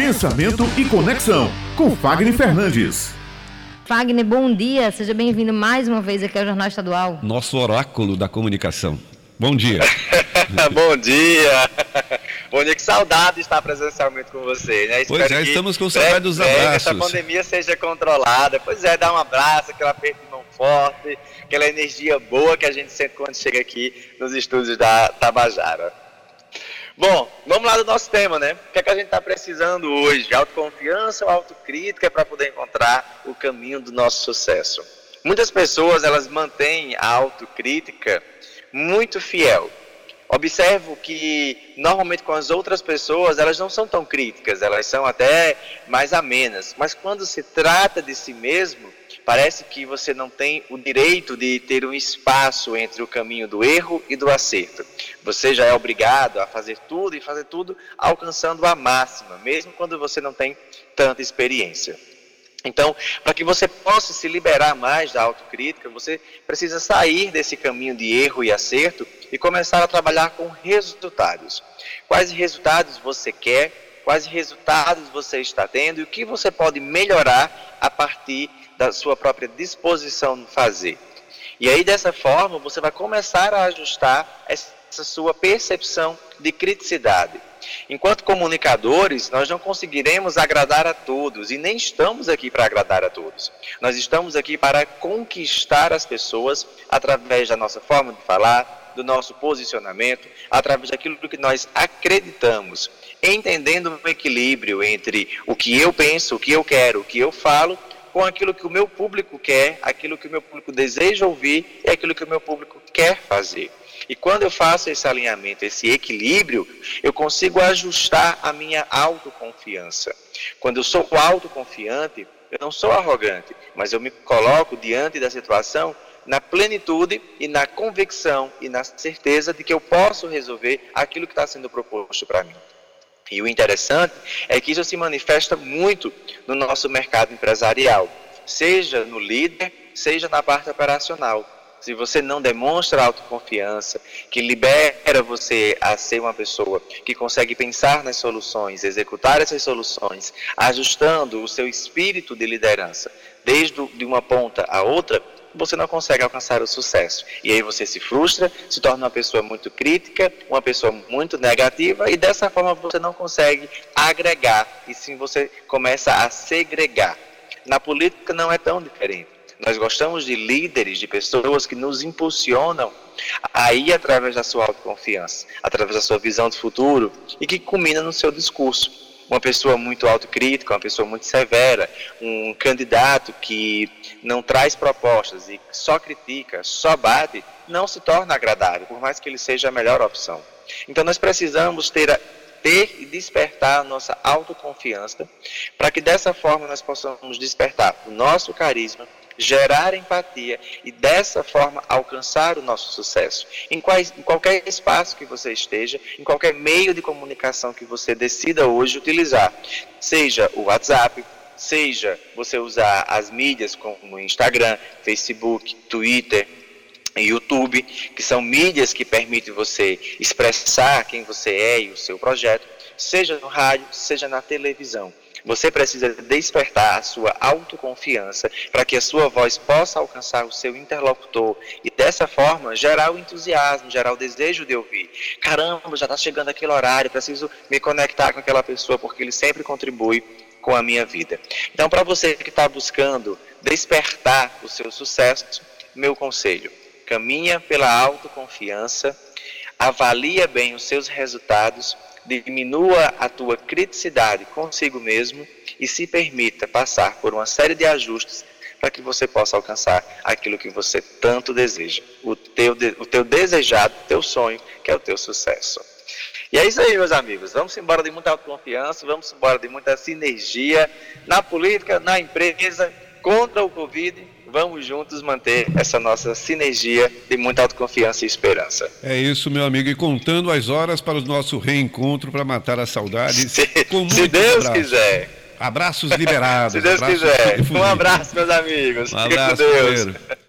Pensamento e Conexão, com Fagner Fernandes. Fagner, bom dia. Seja bem-vindo mais uma vez aqui ao Jornal Estadual. Nosso oráculo da comunicação. Bom dia. bom dia. Bom dia, que saudade de estar presencialmente com você, né? Espero pois é, estamos com saudade dos abraços. Que essa pandemia seja controlada. Pois é, dá um abraço, aquele aperto de mão forte, aquela energia boa que a gente sente quando chega aqui nos estúdios da Tabajara. Bom, vamos lá do nosso tema, né? O que é que a gente está precisando hoje? Autoconfiança ou autocrítica para poder encontrar o caminho do nosso sucesso? Muitas pessoas, elas mantêm a autocrítica muito fiel. Observo que normalmente com as outras pessoas elas não são tão críticas, elas são até mais amenas. Mas quando se trata de si mesmo, parece que você não tem o direito de ter um espaço entre o caminho do erro e do acerto. Você já é obrigado a fazer tudo e fazer tudo alcançando a máxima, mesmo quando você não tem tanta experiência. Então, para que você possa se liberar mais da autocrítica, você precisa sair desse caminho de erro e acerto e começar a trabalhar com resultados. Quais resultados você quer? Quais resultados você está tendo e o que você pode melhorar a partir da sua própria disposição no fazer. E aí, dessa forma, você vai começar a ajustar essa sua percepção de criticidade. Enquanto comunicadores, nós não conseguiremos agradar a todos e nem estamos aqui para agradar a todos. Nós estamos aqui para conquistar as pessoas através da nossa forma de falar, do nosso posicionamento, através daquilo que nós acreditamos, entendendo o equilíbrio entre o que eu penso, o que eu quero, o que eu falo, com aquilo que o meu público quer, aquilo que o meu público deseja ouvir e aquilo que o meu público quer fazer. E quando eu faço esse alinhamento, esse equilíbrio, eu consigo ajustar a minha autoconfiança. Quando eu sou autoconfiante, eu não sou arrogante, mas eu me coloco diante da situação na plenitude e na convicção e na certeza de que eu posso resolver aquilo que está sendo proposto para mim. E o interessante é que isso se manifesta muito no nosso mercado empresarial, seja no líder, seja na parte operacional. Se você não demonstra autoconfiança, que libera você a ser uma pessoa que consegue pensar nas soluções, executar essas soluções, ajustando o seu espírito de liderança, desde de uma ponta a outra, você não consegue alcançar o sucesso. E aí você se frustra, se torna uma pessoa muito crítica, uma pessoa muito negativa, e dessa forma você não consegue agregar, e sim você começa a segregar. Na política não é tão diferente. Nós gostamos de líderes, de pessoas que nos impulsionam a ir através da sua autoconfiança, através da sua visão de futuro e que culmina no seu discurso. Uma pessoa muito autocrítica, uma pessoa muito severa, um candidato que não traz propostas e só critica, só bate, não se torna agradável, por mais que ele seja a melhor opção. Então nós precisamos ter a, ter e despertar a nossa autoconfiança, para que dessa forma nós possamos despertar o nosso carisma, gerar empatia e dessa forma alcançar o nosso sucesso. Em, quais, em qualquer espaço que você esteja, em qualquer meio de comunicação que você decida hoje utilizar, seja o WhatsApp, seja você usar as mídias como Instagram, Facebook, Twitter, YouTube, que são mídias que permitem você expressar quem você é e o seu projeto, seja no rádio, seja na televisão. Você precisa despertar a sua autoconfiança para que a sua voz possa alcançar o seu interlocutor e dessa forma gerar o entusiasmo, gerar o desejo de ouvir. Caramba, já está chegando aquele horário, preciso me conectar com aquela pessoa porque ele sempre contribui com a minha vida. Então, para você que está buscando despertar o seu sucesso, meu conselho: caminha pela autoconfiança, avalia bem os seus resultados diminua a tua criticidade consigo mesmo e se permita passar por uma série de ajustes para que você possa alcançar aquilo que você tanto deseja, o teu, o teu desejado, o teu sonho, que é o teu sucesso. E é isso aí, meus amigos. Vamos embora de muita autoconfiança, vamos embora de muita sinergia na política, na empresa, contra o Covid vamos juntos manter essa nossa sinergia de muita autoconfiança e esperança. É isso, meu amigo, e contando as horas para o nosso reencontro para matar a saudade. Se, se Deus abraços. quiser. Abraços liberados. se Deus quiser. Um abraço, meus amigos. Um abraço, Fique com Deus.